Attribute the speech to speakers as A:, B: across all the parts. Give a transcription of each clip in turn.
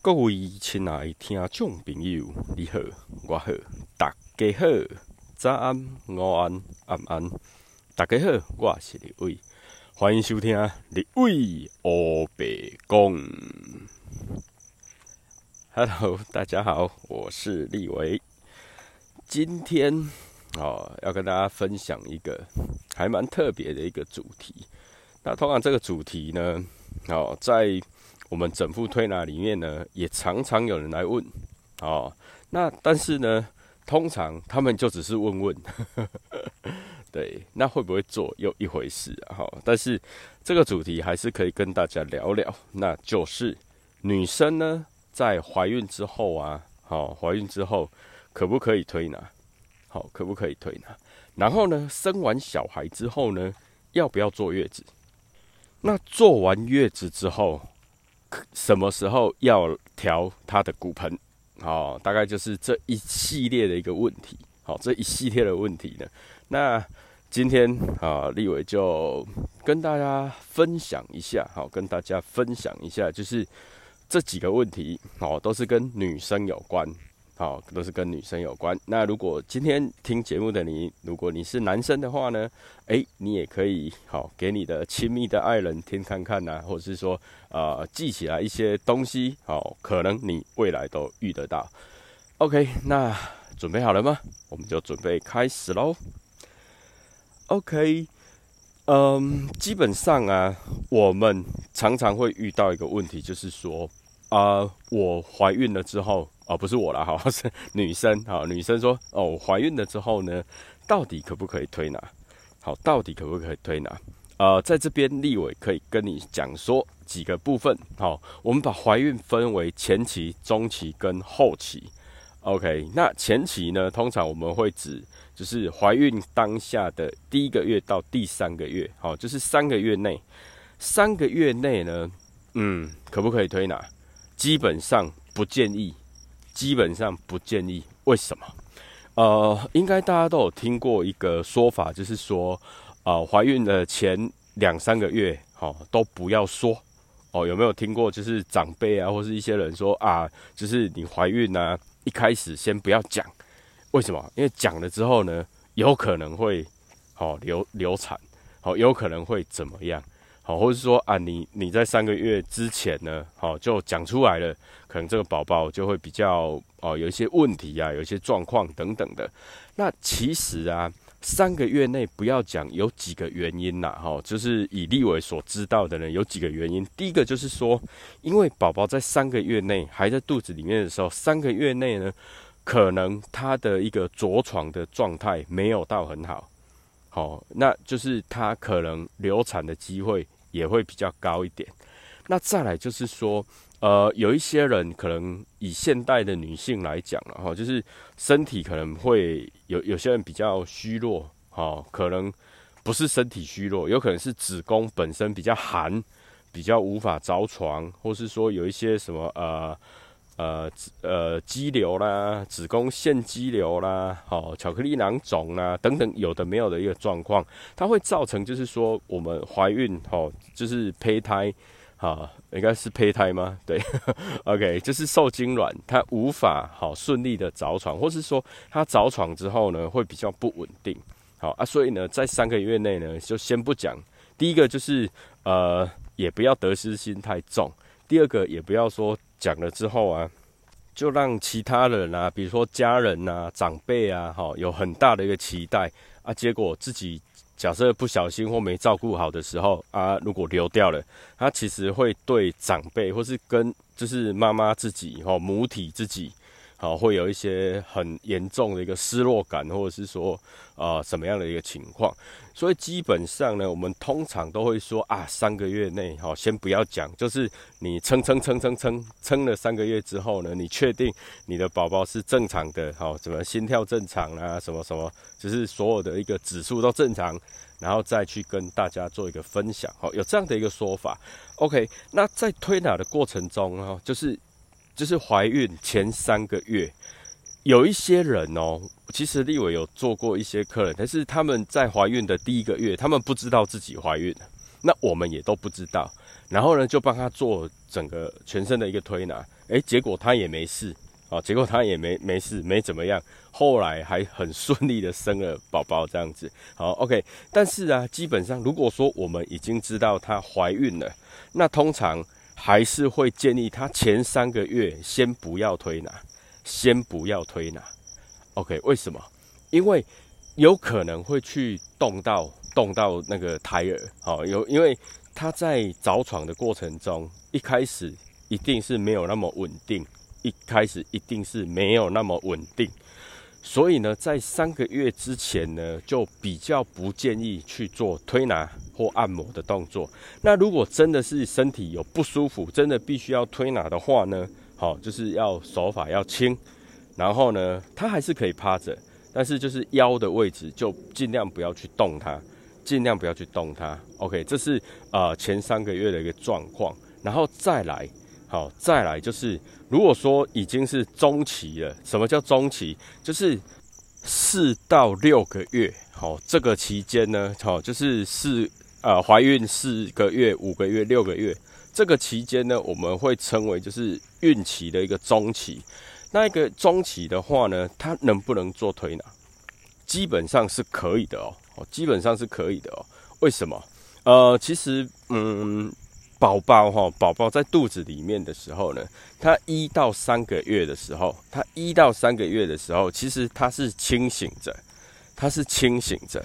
A: 各位亲爱听众朋友，你好，我好，大家好，早安、午安、晚安，大家好，我是李伟，欢迎收听李伟欧北讲。Hello，大家好，我是立伟，今天哦要跟大家分享一个还蛮特别的一个主题。那通常这个主题呢，哦在我们整副推拿里面呢，也常常有人来问，哦，那但是呢，通常他们就只是问问，对，那会不会做又一回事啊？哈，但是这个主题还是可以跟大家聊聊，那就是女生呢，在怀孕之后啊，好，怀孕之后可不可以推拿？好，可不可以推拿？然后呢，生完小孩之后呢，要不要坐月子？那坐完月子之后？什么时候要调他的骨盆？哦，大概就是这一系列的一个问题。好，这一系列的问题呢，那今天啊，立伟就跟大家分享一下。好，跟大家分享一下，就是这几个问题，哦，都是跟女生有关。好，都是跟女生有关。那如果今天听节目的你，如果你是男生的话呢，诶，你也可以好给你的亲密的爱人听看看呐，或者是说，呃，记起来一些东西，好，可能你未来都遇得到。OK，那准备好了吗？我们就准备开始喽。OK，嗯，基本上啊，我们常常会遇到一个问题，就是说，啊，我怀孕了之后。哦，不是我啦，哈，是女生，好，女生说，哦，怀孕了之后呢，到底可不可以推拿？好，到底可不可以推拿？呃，在这边立伟可以跟你讲说几个部分，好，我们把怀孕分为前期、中期跟后期。OK，那前期呢，通常我们会指就是怀孕当下的第一个月到第三个月，好，就是三个月内，三个月内呢，嗯，可不可以推拿？基本上不建议。基本上不建议，为什么？呃，应该大家都有听过一个说法，就是说，呃，怀孕的前两三个月，好，都不要说。哦，有没有听过？就是长辈啊，或是一些人说啊，就是你怀孕呢，一开始先不要讲，为什么？因为讲了之后呢，有可能会，好流流产，好有可能会怎么样？好，或者是说啊，你你在三个月之前呢，好就讲出来了，可能这个宝宝就会比较哦有一些问题啊，有一些状况等等的。那其实啊，三个月内不要讲，有几个原因啦，哈，就是以立伟所知道的呢，有几个原因。第一个就是说，因为宝宝在三个月内还在肚子里面的时候，三个月内呢，可能他的一个着床的状态没有到很好，好，那就是他可能流产的机会。也会比较高一点。那再来就是说，呃，有一些人可能以现代的女性来讲了哈，就是身体可能会有有些人比较虚弱，哈，可能不是身体虚弱，有可能是子宫本身比较寒，比较无法着床，或是说有一些什么呃。呃，呃，肌瘤啦，子宫腺肌瘤啦，好，巧克力囊肿啦，等等，有的没有的一个状况，它会造成就是说，我们怀孕，哦，就是胚胎，好，应该是胚胎吗？对，OK，就是受精卵，它无法好顺利的着床，或是说它着床之后呢，会比较不稳定，好啊，所以呢，在三个月内呢，就先不讲，第一个就是呃，也不要得失心太重。第二个也不要说讲了之后啊，就让其他人啊，比如说家人呐、长辈啊，哈，有很大的一个期待啊，结果自己假设不小心或没照顾好的时候啊，如果流掉了，他其实会对长辈或是跟就是妈妈自己哦母体自己。好，会有一些很严重的一个失落感，或者是说，呃，什么样的一个情况？所以基本上呢，我们通常都会说啊，三个月内，好，先不要讲，就是你撑撑撑撑撑撑了三个月之后呢，你确定你的宝宝是正常的，好，怎么心跳正常啊，什么什么，就是所有的一个指数都正常，然后再去跟大家做一个分享，好，有这样的一个说法。OK，那在推拿的过程中哈，就是。就是怀孕前三个月，有一些人哦，其实立伟有做过一些客人，但是他们在怀孕的第一个月，他们不知道自己怀孕那我们也都不知道。然后呢，就帮他做整个全身的一个推拿，诶，结果他也没事，哦，结果他也没没事，没怎么样。后来还很顺利的生了宝宝，这样子。好，OK。但是啊，基本上如果说我们已经知道她怀孕了，那通常还是会建议他前三个月先不要推拿，先不要推拿。OK，为什么？因为有可能会去动到动到那个胎儿，好，有因为。他在着床的过程中，一开始一定是没有那么稳定，一开始一定是没有那么稳定，所以呢，在三个月之前呢，就比较不建议去做推拿或按摩的动作。那如果真的是身体有不舒服，真的必须要推拿的话呢，好，就是要手法要轻，然后呢，他还是可以趴着，但是就是腰的位置就尽量不要去动它。尽量不要去动它，OK，这是呃前三个月的一个状况，然后再来，好，再来就是，如果说已经是中期了，什么叫中期？就是四到六个月，好，这个期间呢，好，就是四呃怀孕四个月、五个月、六个月，这个期间呢，我们会称为就是孕期的一个中期。那一个中期的话呢，它能不能做推拿？基本上是可以的哦。基本上是可以的哦。为什么？呃，其实，嗯，宝宝哈，宝宝在肚子里面的时候呢，他一到三个月的时候，他一到三个月的时候，其实他是清醒着，他是清醒着。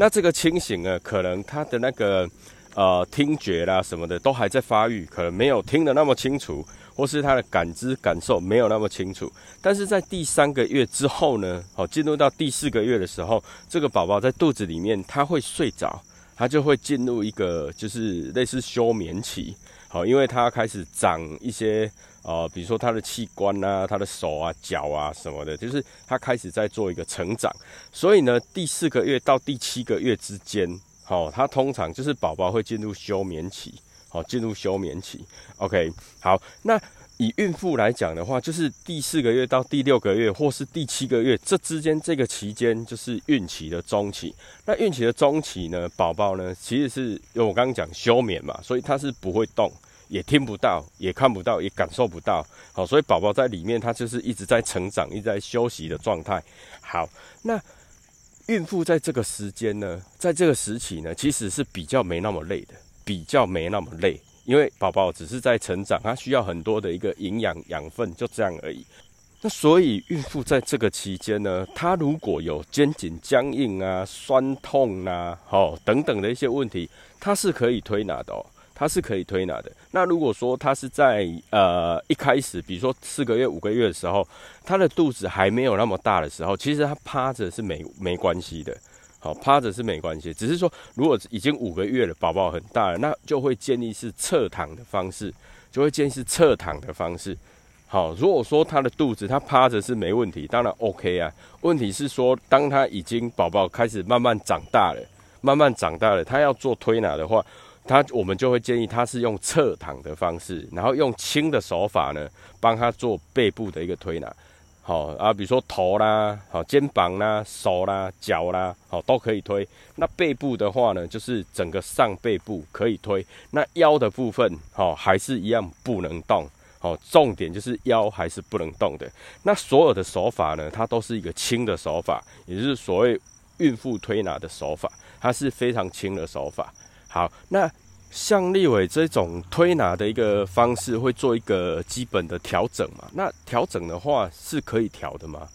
A: 那这个清醒呢，可能他的那个呃听觉啦什么的都还在发育，可能没有听得那么清楚。或是他的感知感受没有那么清楚，但是在第三个月之后呢，好，进入到第四个月的时候，这个宝宝在肚子里面他会睡着，他就会进入一个就是类似休眠期，好，因为他开始长一些呃，比如说他的器官啊，他的手啊、脚啊什么的，就是他开始在做一个成长，所以呢，第四个月到第七个月之间，好，他通常就是宝宝会进入休眠期。好，进入休眠期。OK，好，那以孕妇来讲的话，就是第四个月到第六个月，或是第七个月，这之间这个期间就是孕期的中期。那孕期的中期呢，宝宝呢，其实是因为我刚刚讲休眠嘛，所以他是不会动，也听不到，也看不到，也感受不到。好，所以宝宝在里面，他就是一直在成长，一直在休息的状态。好，那孕妇在这个时间呢，在这个时期呢，其实是比较没那么累的。比较没那么累，因为宝宝只是在成长，他需要很多的一个营养养分，就这样而已。那所以孕妇在这个期间呢，她如果有肩颈僵硬啊、酸痛啊、哦等等的一些问题，她是可以推拿的哦，她是可以推拿的。那如果说她是在呃一开始，比如说四个月、五个月的时候，她的肚子还没有那么大的时候，其实她趴着是没没关系的。好，趴着是没关系，只是说如果已经五个月了，宝宝很大了，那就会建议是侧躺的方式，就会建议是侧躺的方式。好，如果说他的肚子他趴着是没问题，当然 OK 啊。问题是说，当他已经宝宝开始慢慢长大了，慢慢长大了，他要做推拿的话，他我们就会建议他是用侧躺的方式，然后用轻的手法呢，帮他做背部的一个推拿。好啊，比如说头啦，好肩膀啦，手啦，脚啦，好都可以推。那背部的话呢，就是整个上背部可以推。那腰的部分，好还是一样不能动。好，重点就是腰还是不能动的。那所有的手法呢，它都是一个轻的手法，也就是所谓孕妇推拿的手法，它是非常轻的手法。好，那。像立伟这种推拿的一个方式，会做一个基本的调整嘛？那调整的话是可以调的吗？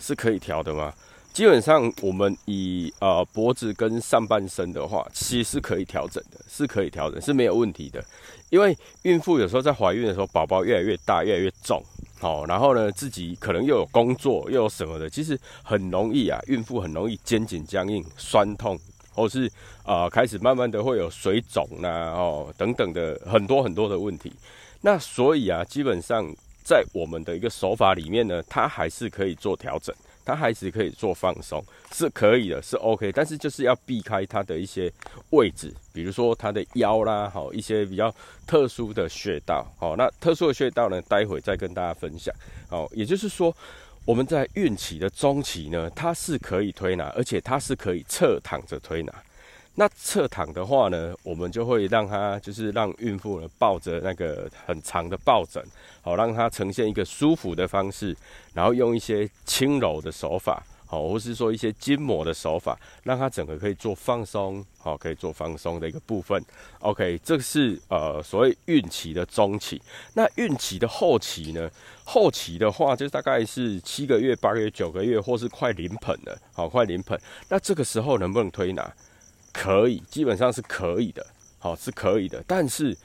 A: 是可以调的吗？基本上我们以呃脖子跟上半身的话，其实是可以调整的，是可以调整，是没有问题的。因为孕妇有时候在怀孕的时候，宝宝越来越大，越来越重，好，然后呢自己可能又有工作，又有什么的，其实很容易啊，孕妇很容易肩颈僵硬、酸痛。或是啊，开始慢慢的会有水肿呐，哦等等的很多很多的问题。那所以啊，基本上在我们的一个手法里面呢，它还是可以做调整，它还是可以做放松，是可以的，是 OK。但是就是要避开它的一些位置，比如说它的腰啦，好一些比较特殊的穴道。好，那特殊的穴道呢，待会再跟大家分享。好，也就是说。我们在孕期的中期呢，它是可以推拿，而且它是可以侧躺着推拿。那侧躺的话呢，我们就会让它就是让孕妇呢抱着那个很长的抱枕，好让它呈现一个舒服的方式，然后用一些轻柔的手法。好，或是说一些筋膜的手法，让它整个可以做放松，好，可以做放松的一个部分。OK，这是呃所谓孕期的中期。那孕期的后期呢？后期的话，就大概是七个月、八个月、九个月，或是快临盆了，好，快临盆。那这个时候能不能推拿？可以，基本上是可以的，好，是可以的。但是，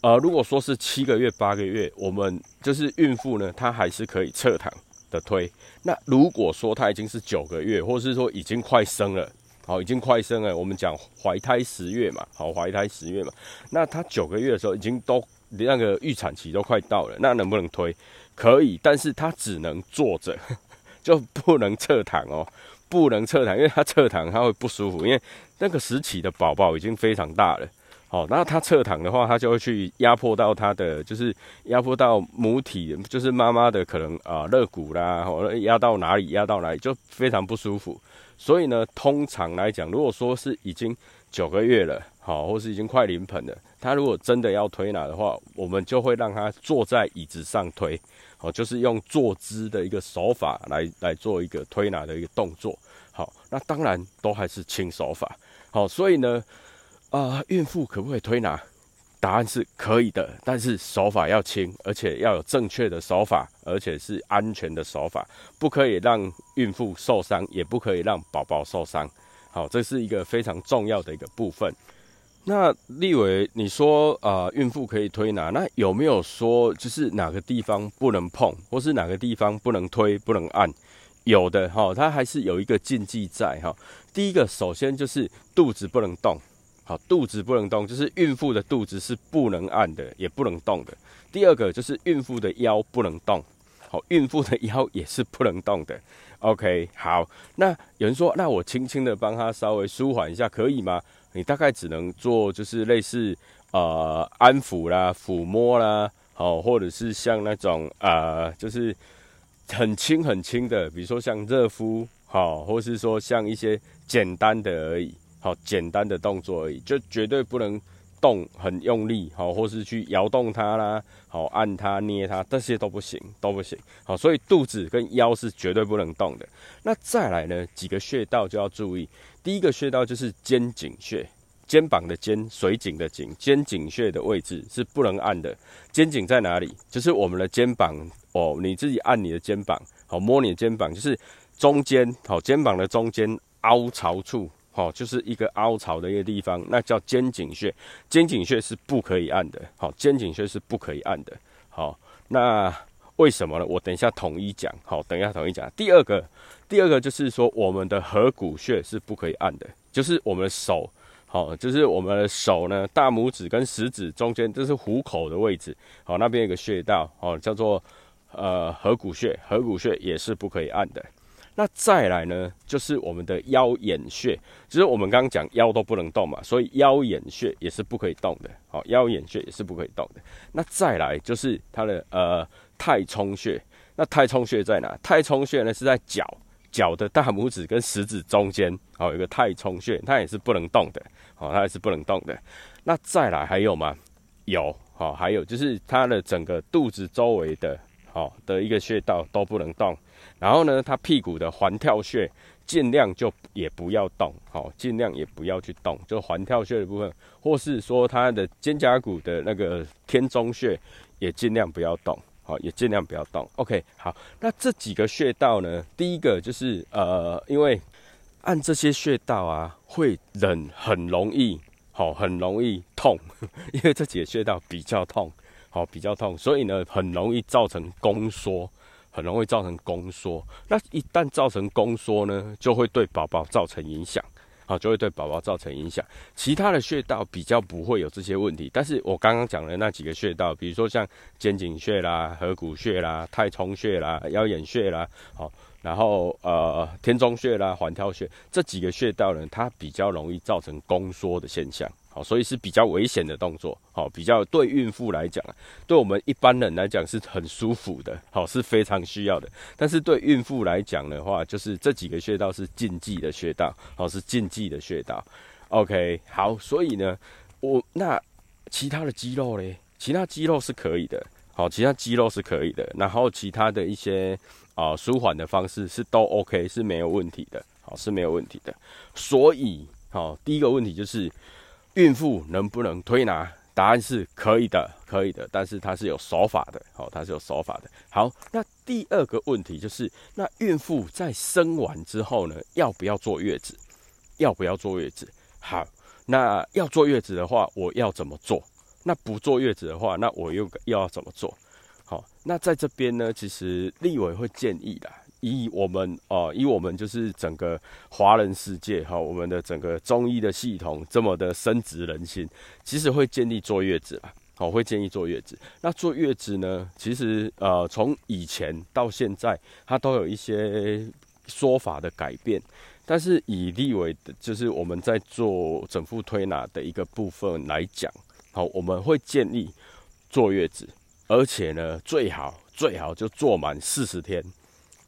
A: 呃，如果说是七个月、八个月，我们就是孕妇呢，她还是可以侧躺。的推，那如果说他已经是九个月，或是说已经快生了，好，已经快生了，我们讲怀胎十月嘛，好，怀胎十月嘛，那他九个月的时候已经都那个预产期都快到了，那能不能推？可以，但是他只能坐着，就不能侧躺哦，不能侧躺，因为他侧躺他会不舒服，因为那个时期的宝宝已经非常大了。哦，那他侧躺的话，他就会去压迫到他的，就是压迫到母体，就是妈妈的可能啊肋骨啦，或者压到哪里压到哪里，就非常不舒服。所以呢，通常来讲，如果说是已经九个月了，好，或是已经快临盆了，他如果真的要推拿的话，我们就会让他坐在椅子上推，哦，就是用坐姿的一个手法来来做一个推拿的一个动作。好，那当然都还是轻手法。好，所以呢。啊，孕妇可不可以推拿？答案是可以的，但是手法要轻，而且要有正确的手法，而且是安全的手法，不可以让孕妇受伤，也不可以让宝宝受伤。好，这是一个非常重要的一个部分。那立伟，你说啊，孕妇可以推拿，那有没有说就是哪个地方不能碰，或是哪个地方不能推、不能按？有的哈，它还是有一个禁忌在哈。第一个，首先就是肚子不能动。好，肚子不能动，就是孕妇的肚子是不能按的，也不能动的。第二个就是孕妇的腰不能动，好，孕妇的腰也是不能动的。OK，好，那有人说，那我轻轻的帮他稍微舒缓一下，可以吗？你大概只能做就是类似呃安抚啦、抚摸啦，好，或者是像那种呃，就是很轻很轻的，比如说像热敷，好，或是说像一些简单的而已。好简单的动作而已，就绝对不能动很用力，好，或是去摇动它啦，好按它捏它，这些都不行，都不行。好，所以肚子跟腰是绝对不能动的。那再来呢，几个穴道就要注意。第一个穴道就是肩颈穴，肩膀的肩，水井的井，肩颈穴的位置是不能按的。肩颈在哪里？就是我们的肩膀哦，你自己按你的肩膀，好摸你的肩膀，就是中间，好肩膀的中间凹槽处。好，就是一个凹槽的一个地方，那叫肩颈穴。肩颈穴是不可以按的。好，肩颈穴是不可以按的。好，那为什么呢？我等一下统一讲。好，等一下统一讲。第二个，第二个就是说，我们的合谷穴是不可以按的，就是我们的手，好，就是我们的手呢，大拇指跟食指中间，这是虎口的位置。好，那边有个穴道，哦，叫做呃合谷穴，合谷穴也是不可以按的。那再来呢，就是我们的腰眼穴，就是我们刚刚讲腰都不能动嘛，所以腰眼穴也是不可以动的。好，腰眼穴也是不可以动的。那再来就是它的呃太冲穴，那太冲穴在哪？太冲穴呢是在脚脚的大拇指跟食指中间，好，有个太冲穴，它也是不能动的。好，它也是不能动的。那再来还有吗？有，好，还有就是它的整个肚子周围的，好的一个穴道都不能动。然后呢，他屁股的环跳穴尽量就也不要动，好，尽量也不要去动，就环跳穴的部分，或是说他的肩胛骨的那个天中穴也尽量不要动，好，也尽量不要动。OK，好，那这几个穴道呢，第一个就是呃，因为按这些穴道啊，会冷很容易，好，很容易痛，因为这几个穴道比较痛，好，比较痛，所以呢，很容易造成宫缩。很容易造成宫缩，那一旦造成宫缩呢，就会对宝宝造成影响，啊，就会对宝宝造成影响。其他的穴道比较不会有这些问题，但是我刚刚讲的那几个穴道，比如说像肩颈穴啦、合谷穴啦、太冲穴啦、腰眼穴啦，好，然后呃天中穴啦、环跳穴这几个穴道呢，它比较容易造成宫缩的现象。好，所以是比较危险的动作。好，比较对孕妇来讲，对我们一般人来讲是很舒服的。好，是非常需要的。但是对孕妇来讲的话，就是这几个穴道是禁忌的穴道。好，是禁忌的穴道。OK，好，所以呢，我那其他的肌肉嘞，其他肌肉是可以的，好，其他肌肉是可以的，然后其他的一些啊舒缓的方式是都 OK，是没有问题的，好是没有问题的。所以，好，第一个问题就是孕妇能不能推拿？答案是可以的，可以的，但是它是有手法的，好，它是有手法的。好，那第二个问题就是，那孕妇在生完之后呢，要不要坐月子？要不要坐月子？好，那要坐月子的话，我要怎么做？那不坐月子的话，那我又要怎么做？好，那在这边呢，其实立委会建议的。以我们哦，以我们就是整个华人世界哈，我们的整个中医的系统这么的深植人心，其实会建议坐月子啦，好，会建议坐月子。那坐月子呢，其实呃，从以前到现在，它都有一些说法的改变。但是以立为的，就是我们在做整副推拿的一个部分来讲，好，我们会建议坐月子，而且呢，最好最好就坐满四十天。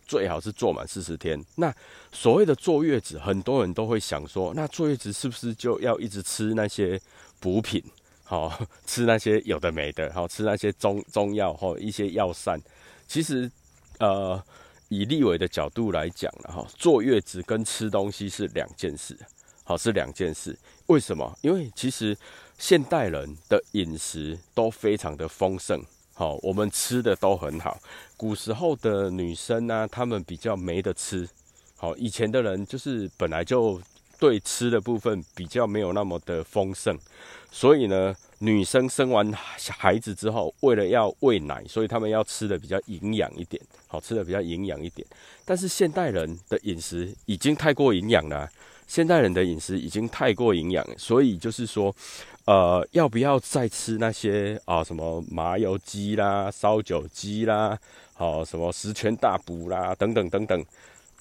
A: 最好是坐满四十天。那所谓的坐月子，很多人都会想说，那坐月子是不是就要一直吃那些补品？好，吃那些有的没的，好吃那些中中药或一些药膳。其实，呃，以立伟的角度来讲了哈，坐月子跟吃东西是两件事，好是两件事。为什么？因为其实现代人的饮食都非常的丰盛。好，我们吃的都很好。古时候的女生呢，她们比较没得吃。好，以前的人就是本来就对吃的部分比较没有那么的丰盛，所以呢，女生生完孩子之后，为了要喂奶，所以她们要吃的比较营养一点，好吃的比较营养一点。但是现代人的饮食已经太过营养了，现代人的饮食已经太过营养，所以就是说。呃，要不要再吃那些啊？什么麻油鸡啦、烧酒鸡啦，好，什么十全大补啦，等等等等。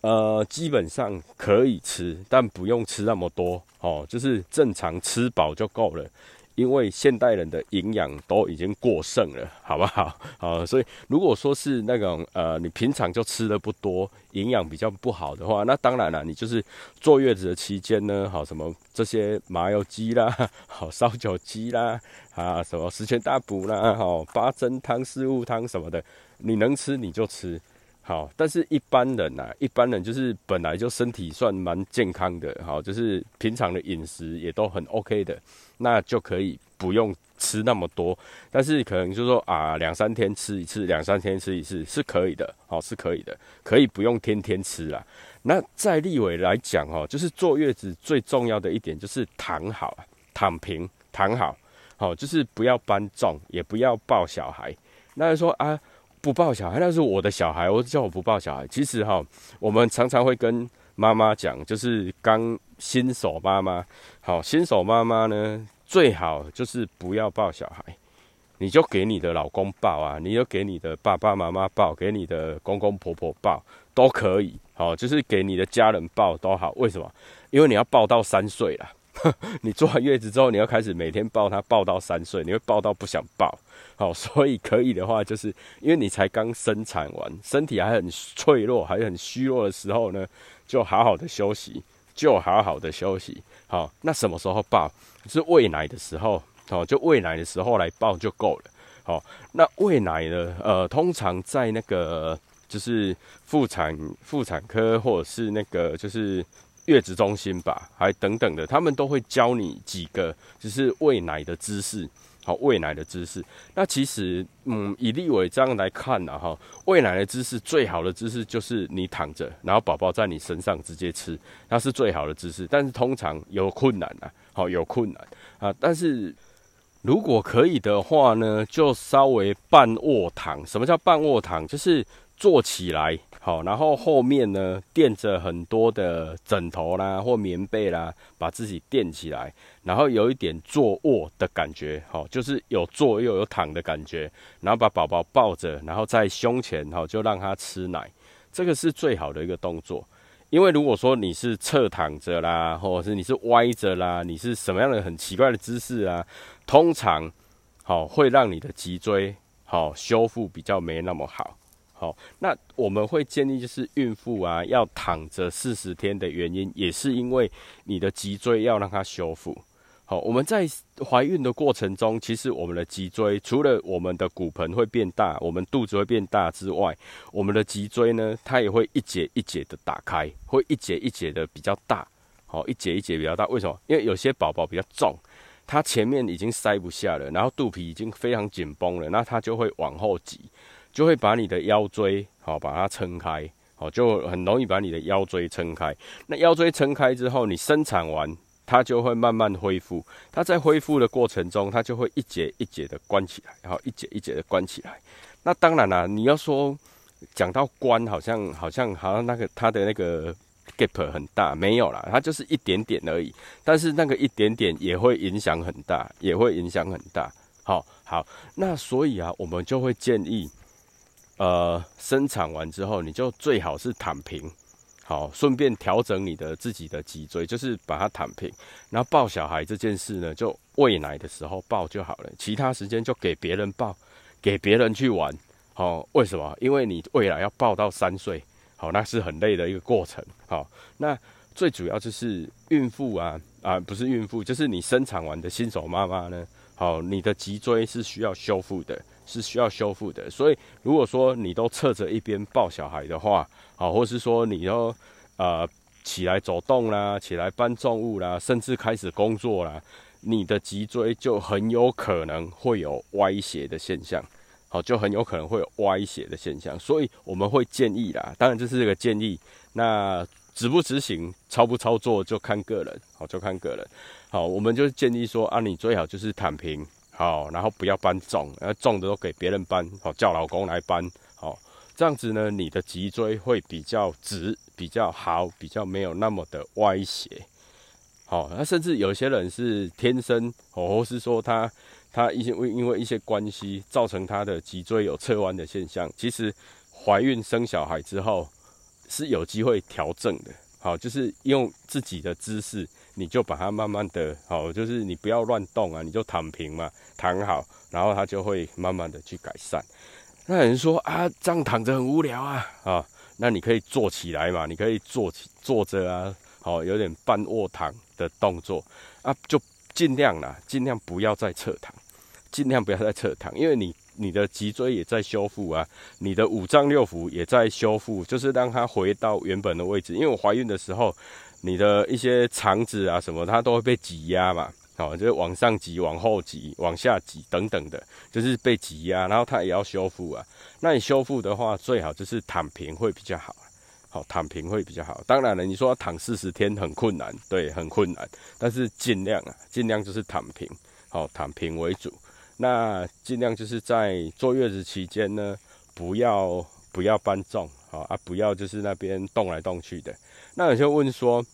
A: 呃，基本上可以吃，但不用吃那么多，哦，就是正常吃饱就够了。因为现代人的营养都已经过剩了，好不好？好，所以如果说是那种呃，你平常就吃的不多，营养比较不好的话，那当然了，你就是坐月子的期间呢，好什么这些麻油鸡啦，好烧酒鸡啦，啊什么十全大补啦，好八珍汤、四物汤什么的，你能吃你就吃。好，但是一般人呐，一般人就是本来就身体算蛮健康的，好，就是平常的饮食也都很 OK 的，那就可以不用吃那么多。但是可能就说啊，两三天吃一次，两三天吃一次是可以的，好，是可以的，可以不用天天吃啦。那在立伟来讲哦，就是坐月子最重要的一点就是躺好，躺平，躺好，好，就是不要搬重，也不要抱小孩。那说啊。不抱小孩，那是我的小孩，我叫我不抱小孩。其实哈，我们常常会跟妈妈讲，就是刚新手妈妈，好，新手妈妈呢，最好就是不要抱小孩，你就给你的老公抱啊，你就给你的爸爸妈妈抱，给你的公公婆婆抱都可以，好，就是给你的家人抱都好。为什么？因为你要抱到三岁了。你坐完月子之后，你要开始每天抱他，抱到三岁，你会抱到不想抱。好，所以可以的话，就是因为你才刚生产完，身体还很脆弱，还很虚弱的时候呢，就好好的休息，就好好的休息。好，那什么时候抱？是喂奶的时候，哦，就喂奶的时候来抱就够了。好，那喂奶呢？呃，通常在那个就是妇产妇产科或者是那个就是。月子中心吧，还等等的，他们都会教你几个，就是喂奶的姿势，好，喂奶的姿势。那其实，嗯，以立伟这样来看呢，哈，喂奶的姿势最好的姿势就是你躺着，然后宝宝在你身上直接吃，那是最好的姿势。但是通常有困难啊，好，有困难啊。但是如果可以的话呢，就稍微半卧躺。什么叫半卧躺？就是坐起来。好，然后后面呢垫着很多的枕头啦或棉被啦，把自己垫起来，然后有一点坐卧的感觉，好，就是有坐又有躺的感觉，然后把宝宝抱着，然后在胸前，好，就让他吃奶，这个是最好的一个动作。因为如果说你是侧躺着啦，或者是你是歪着啦，你是什么样的很奇怪的姿势啊，通常好会让你的脊椎好修复比较没那么好。好，那我们会建议就是孕妇啊要躺着四十天的原因，也是因为你的脊椎要让它修复。好，我们在怀孕的过程中，其实我们的脊椎除了我们的骨盆会变大，我们肚子会变大之外，我们的脊椎呢，它也会一节一节的打开，会一节一节的比较大。好，一节一节比较大，为什么？因为有些宝宝比较重，它前面已经塞不下了，然后肚皮已经非常紧绷了，那它就会往后挤，就会把你的腰椎好把它撑开，好就很容易把你的腰椎撑开。那腰椎撑开之后，你生产完。它就会慢慢恢复，它在恢复的过程中，它就会一节一节的关起来，然后一节一节的关起来。那当然啦，你要说讲到关，好像好像好像那个它的那个 gap 很大，没有啦，它就是一点点而已。但是那个一点点也会影响很大，也会影响很大。好，好，那所以啊，我们就会建议，呃，生产完之后，你就最好是躺平。好，顺便调整你的自己的脊椎，就是把它躺平，然后抱小孩这件事呢，就喂奶的时候抱就好了，其他时间就给别人抱，给别人去玩。好，为什么？因为你未来要抱到三岁，好，那是很累的一个过程。好，那最主要就是孕妇啊啊，不是孕妇，就是你生产完的新手妈妈呢，好，你的脊椎是需要修复的。是需要修复的，所以如果说你都侧着一边抱小孩的话，好，或是说你要呃起来走动啦，起来搬重物啦，甚至开始工作啦，你的脊椎就很有可能会有歪斜的现象，好，就很有可能会有歪斜的现象，所以我们会建议啦，当然这是个建议，那执不执行、操不操作就看个人，好，就看个人，好，我们就建议说啊，你最好就是躺平。好，然后不要搬重，然后重的都给别人搬，好叫老公来搬，好这样子呢，你的脊椎会比较直，比较好，比较没有那么的歪斜。好，那甚至有些人是天生，哦或是说他他一些因为一些关系造成他的脊椎有侧弯的现象，其实怀孕生小孩之后是有机会调整的。好，就是用自己的姿势。你就把它慢慢的，好，就是你不要乱动啊，你就躺平嘛，躺好，然后它就会慢慢的去改善。那有人说啊，这样躺着很无聊啊，啊，那你可以坐起来嘛，你可以坐起坐着啊，好，有点半卧躺的动作啊，就尽量啦，尽量不要再侧躺，尽量不要再侧躺，因为你你的脊椎也在修复啊，你的五脏六腑也在修复，就是让它回到原本的位置。因为我怀孕的时候。你的一些肠子啊什么，它都会被挤压嘛，好，就是往上挤、往后挤、往下挤等等的，就是被挤压，然后它也要修复啊。那你修复的话，最好就是躺平会比较好，好，躺平会比较好。当然了，你说躺四十天很困难，对，很困难，但是尽量啊，尽量就是躺平，好，躺平为主。那尽量就是在坐月子期间呢，不要不要搬重，好啊，不要就是那边动来动去的。那有些问说。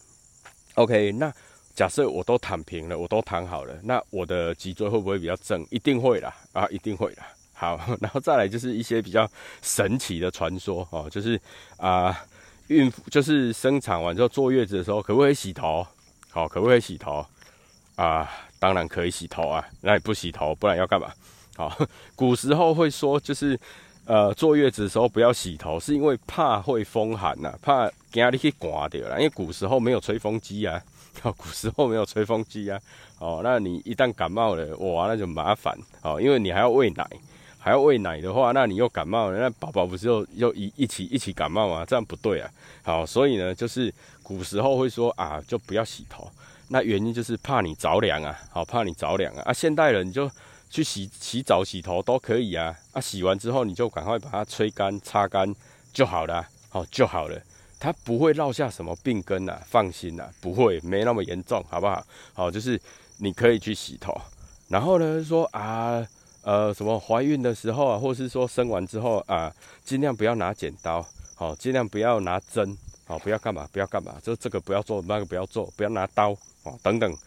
A: OK，那假设我都躺平了，我都躺好了，那我的脊椎会不会比较正？一定会啦，啊，一定会啦。好，然后再来就是一些比较神奇的传说哦，就是啊，孕妇就是生产完之后坐月子的时候，可不可以洗头？好，可不可以洗头？啊，当然可以洗头啊，那你不洗头，不然要干嘛？好，古时候会说就是。呃，坐月子的时候不要洗头，是因为怕会风寒呐，怕惊你去刮掉了。因为古时候没有吹风机啊，古时候没有吹风机啊。哦，那你一旦感冒了，哇，那就麻烦哦，因为你还要喂奶，还要喂奶的话，那你又感冒了，那宝宝不是又又一一起一起感冒啊？这样不对啊。好，所以呢，就是古时候会说啊，就不要洗头，那原因就是怕你着凉啊，好，怕你着凉啊。啊，现代人就。去洗洗澡、洗头都可以啊！啊，洗完之后你就赶快把它吹干、擦干就好了，好就好了。它不会落下什么病根呐，放心呐，不会，没那么严重，好不好？好，就是你可以去洗头。然后呢，说啊，呃，什么怀孕的时候啊，或是说生完之后啊，尽量不要拿剪刀，好，尽量不要拿针，好，不要干嘛，不要干嘛，就这个不要做，那个不要做，不要拿刀，哦，等等。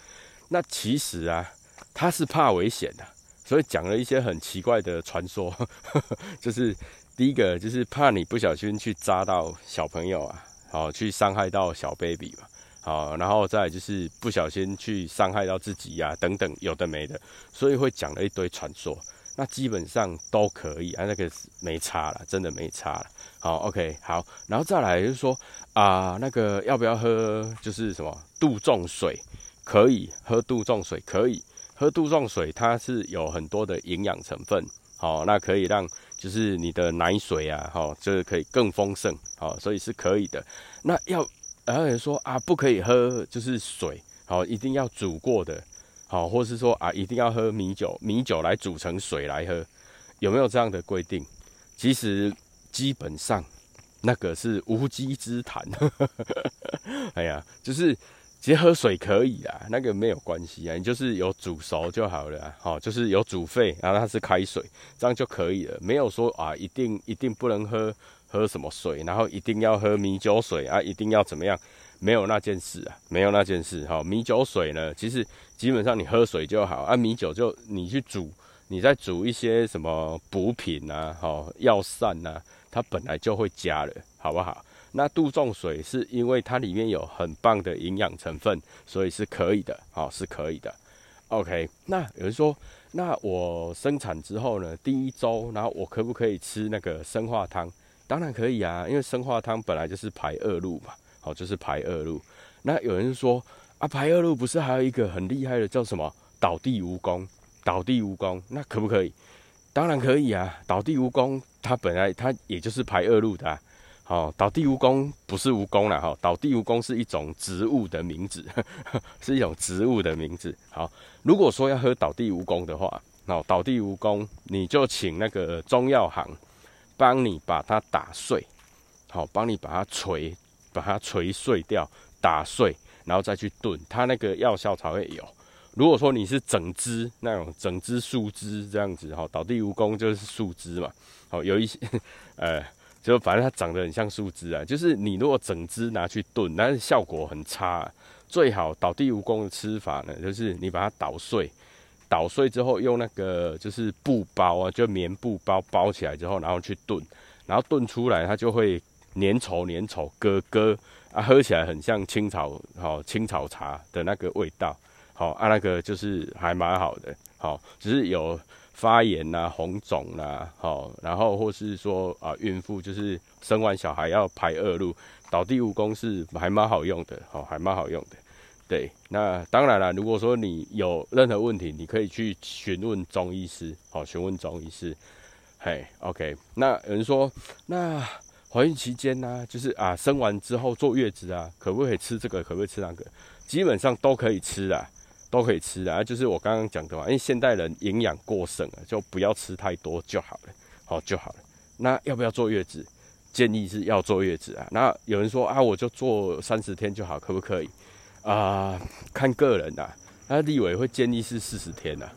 A: 那其实啊，他是怕危险的。所以讲了一些很奇怪的传说呵呵，就是第一个就是怕你不小心去扎到小朋友啊，好去伤害到小 baby 嘛，好，然后再就是不小心去伤害到自己呀，等等有的没的，所以会讲了一堆传说。那基本上都可以啊，那个没差了，真的没差了。好，OK，好，然后再来就是说啊，那个要不要喝就是什么杜仲水？可以喝杜仲水，可以喝杜仲水，它是有很多的营养成分，好，那可以让就是你的奶水啊，好，就是可以更丰盛，好，所以是可以的。那要还有人说啊，不可以喝就是水，好，一定要煮过的，好，或是说啊，一定要喝米酒，米酒来煮成水来喝，有没有这样的规定？其实基本上那个是无稽之谈，哎呀，就是。其实喝水可以啦，那个没有关系啊，你就是有煮熟就好了，好，就是有煮沸，然后它是开水，这样就可以了，没有说啊，一定一定不能喝喝什么水，然后一定要喝米酒水啊，一定要怎么样，没有那件事啊，没有那件事，哈，米酒水呢，其实基本上你喝水就好，啊，米酒就你去煮，你再煮一些什么补品啊，好药膳呐，它本来就会加了，好不好？那杜仲水是因为它里面有很棒的营养成分，所以是可以的，好是可以的。OK，那有人说，那我生产之后呢，第一周，然后我可不可以吃那个生化汤？当然可以啊，因为生化汤本来就是排恶露嘛，好就是排恶露。那有人说啊，排恶露不是还有一个很厉害的叫什么倒地蜈蚣？倒地蜈蚣那可不可以？当然可以啊，倒地蜈蚣它本来它也就是排恶露的。好，倒地蜈蚣不是蜈蚣了哈，倒地蜈蚣是一种植物的名字，是一种植物的名字。好，如果说要喝倒地蜈蚣的话，那倒地蜈蚣你就请那个中药行帮你把它打碎，好，帮你把它锤，把它锤碎掉，打碎，然后再去炖，它那个药效才会有。如果说你是整枝那种整枝树枝这样子，哈，倒地蜈蚣就是树枝嘛，好，有一些，呃。就反正它长得很像树枝啊，就是你如果整只拿去炖，但是效果很差。最好倒地蜈蚣的吃法呢，就是你把它捣碎，捣碎之后用那个就是布包啊，就棉布包包起来之后，然后去炖，然后炖出来它就会粘稠粘稠，咯咯啊，喝起来很像青草好青草茶的那个味道，好啊，那个就是还蛮好的，好，只是有。发炎呐，红肿呐，好，然后或是说啊，孕妇就是生完小孩要排恶露，倒地蜈蚣是还蛮好用的，好，还蛮好用的。对，那当然了，如果说你有任何问题，你可以去询问中医师，好，询问中医师。嘿，OK，那有人说，那怀孕期间呢，就是啊，生完之后坐月子啊，可不可以吃这个？可不可以吃那个？基本上都可以吃的。都可以吃啊，就是我刚刚讲的嘛，因为现代人营养过剩啊，就不要吃太多就好了，好就好了。那要不要坐月子？建议是要坐月子啊。那有人说啊，我就坐三十天就好，可不可以？啊，看个人呐。那立委会建议是四十天呐。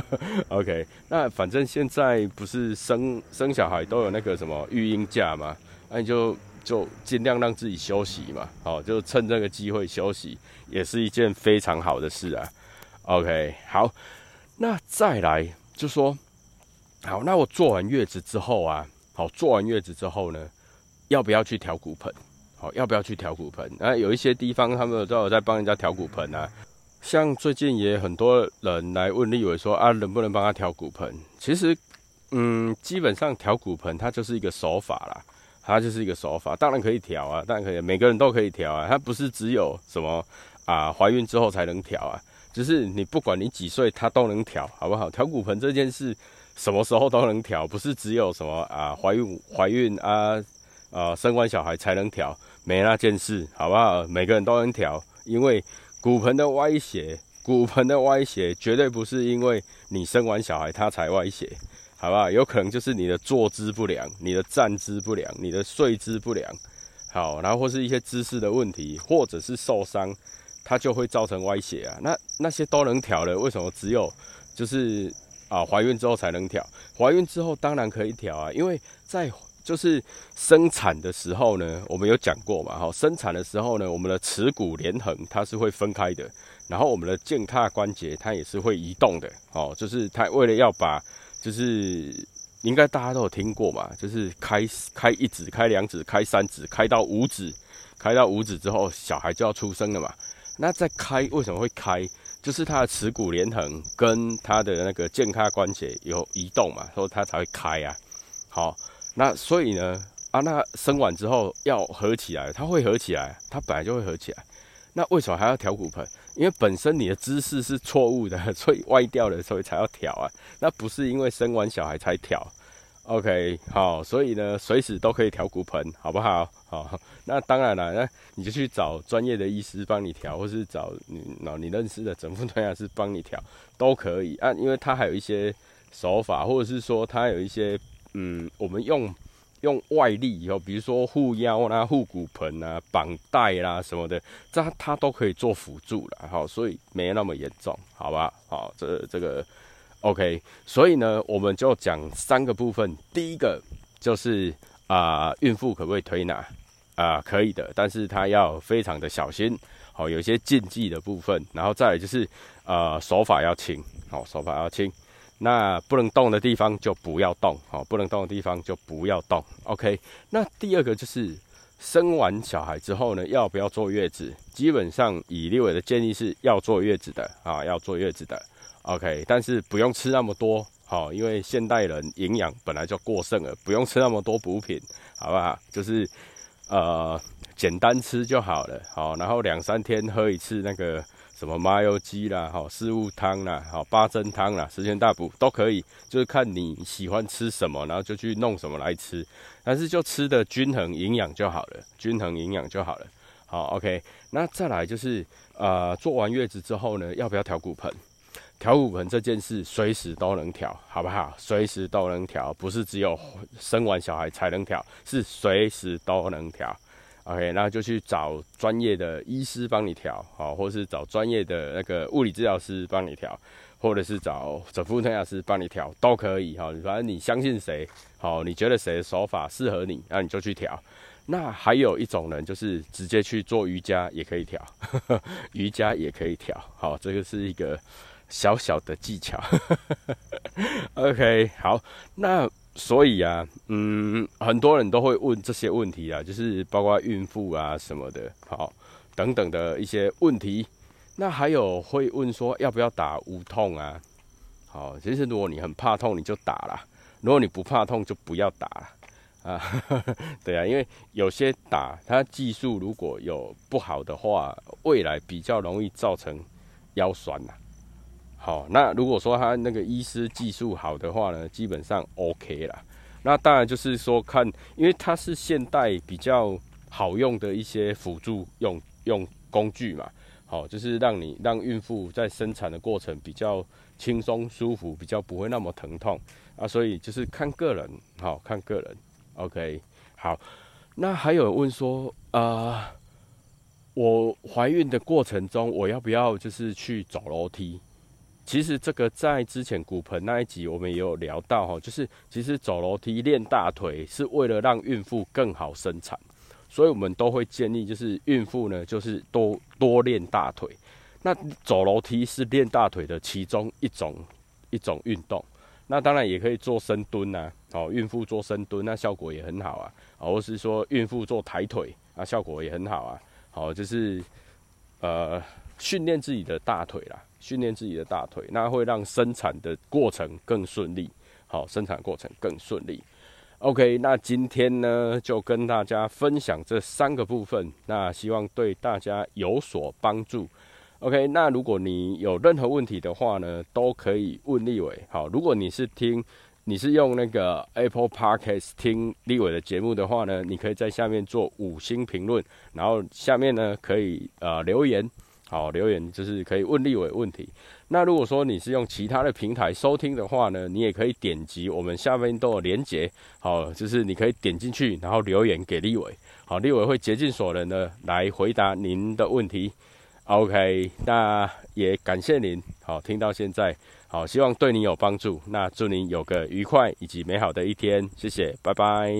A: OK，那反正现在不是生生小孩都有那个什么育婴假嘛，那你就就尽量让自己休息嘛，好，就趁这个机会休息，也是一件非常好的事啊。OK，好，那再来就说，好，那我做完月子之后啊，好，做完月子之后呢，要不要去调骨盆？好，要不要去调骨盆？啊，有一些地方他们都有在帮人家调骨盆啊，像最近也很多人来问立伟说啊，能不能帮他调骨盆？其实，嗯，基本上调骨盆它就是一个手法啦，它就是一个手法，当然可以调啊，当然可以，每个人都可以调啊，它不是只有什么啊怀孕之后才能调啊。就是你不管你几岁，它都能调，好不好？调骨盆这件事，什么时候都能调，不是只有什么啊怀孕怀孕啊啊生完小孩才能调，没那件事，好不好？每个人都能调，因为骨盆的歪斜，骨盆的歪斜绝对不是因为你生完小孩它才歪斜，好不好？有可能就是你的坐姿不良，你的站姿不良，你的睡姿不良，好，然后或是一些姿势的问题，或者是受伤。它就会造成歪斜啊，那那些都能调的，为什么只有就是啊怀孕之后才能调？怀孕之后当然可以调啊，因为在就是生产的时候呢，我们有讲过嘛，哈，生产的时候呢，我们的耻骨连横它是会分开的，然后我们的健踏关节它也是会移动的，哦，就是它为了要把就是应该大家都有听过嘛，就是开开一指、开两指、开三指、开到五指，开到五指之后，小孩就要出生了嘛。那在开为什么会开？就是它的耻骨连横跟它的那个健康关节有移动嘛，所以它才会开啊。好，那所以呢，啊，那生完之后要合起来，它会合起来，它本来就会合起来。那为什么还要调骨盆？因为本身你的姿势是错误的，所以歪掉了，所以才要调啊。那不是因为生完小孩才调。OK，好，所以呢，随时都可以调骨盆，好不好？好，那当然了，那你就去找专业的医师帮你调，或是找你那你认识的整复推拿师帮你调，都可以啊。因为他还有一些手法，或者是说他有一些嗯，我们用用外力以后，比如说护腰啦、护骨盆啊、绑带啦什么的，这他都可以做辅助了，好，所以没那么严重，好吧？好，这这个。OK，所以呢，我们就讲三个部分。第一个就是啊，孕妇可不可以推拿啊？可以的，但是她要非常的小心，好，有一些禁忌的部分。然后再来就是呃，手法要轻，好，手法要轻。那不能动的地方就不要动，好，不能动的地方就不要动。OK，那第二个就是生完小孩之后呢，要不要坐月子？基本上以立伟的建议是要坐月子的啊，要坐月子的。OK，但是不用吃那么多，好，因为现代人营养本来就过剩了，不用吃那么多补品，好不好？就是呃，简单吃就好了，好，然后两三天喝一次那个什么麻油鸡啦，好，四物汤啦，好，八珍汤啦，十全大补都可以，就是看你喜欢吃什么，然后就去弄什么来吃，但是就吃的均衡营养就好了，均衡营养就好了，好，OK，那再来就是呃，做完月子之后呢，要不要调骨盆？调骨盆这件事随时都能调，好不好？随时都能调，不是只有生完小孩才能调，是随时都能调。OK，那就去找专业的医师帮你调，好，或是找专业的那个物理治疗师帮你调，或者是找整复推拿师帮你调，都可以。哈，反正你相信谁，好，你觉得谁的手法适合你，那你就去调。那还有一种人，就是直接去做瑜伽也可以调，瑜伽也可以调。好，这个是一个。小小的技巧，OK，好，那所以啊，嗯，很多人都会问这些问题啊，就是包括孕妇啊什么的，好，等等的一些问题。那还有会问说要不要打无痛啊？好，其实如果你很怕痛，你就打啦；如果你不怕痛，就不要打了啊。对啊，因为有些打它技术如果有不好的话，未来比较容易造成腰酸呐。好，那如果说他那个医师技术好的话呢，基本上 OK 啦。那当然就是说看，因为它是现代比较好用的一些辅助用用工具嘛。好，就是让你让孕妇在生产的过程比较轻松舒服，比较不会那么疼痛啊。所以就是看个人，好看个人。OK，好。那还有问说，啊，我怀孕的过程中，我要不要就是去走楼梯？其实这个在之前骨盆那一集我们也有聊到哈，就是其实走楼梯练大腿是为了让孕妇更好生产，所以我们都会建议就是孕妇呢就是多多练大腿。那走楼梯是练大腿的其中一种一种运动，那当然也可以做深蹲呐，哦，孕妇做深蹲那效果也很好啊，或是说孕妇做抬腿啊效果也很好啊，好就是呃训练自己的大腿啦。训练自己的大腿，那会让生产的过程更顺利。好，生产过程更顺利。OK，那今天呢就跟大家分享这三个部分，那希望对大家有所帮助。OK，那如果你有任何问题的话呢，都可以问立伟。好，如果你是听，你是用那个 Apple Podcast 听立伟的节目的话呢，你可以在下面做五星评论，然后下面呢可以呃留言。好，留言就是可以问立伟问题。那如果说你是用其他的平台收听的话呢，你也可以点击我们下面都有连结。好，就是你可以点进去，然后留言给立伟。好，立伟会竭尽所能的来回答您的问题。OK，那也感谢您。好，听到现在，好，希望对您有帮助。那祝您有个愉快以及美好的一天。谢谢，拜拜。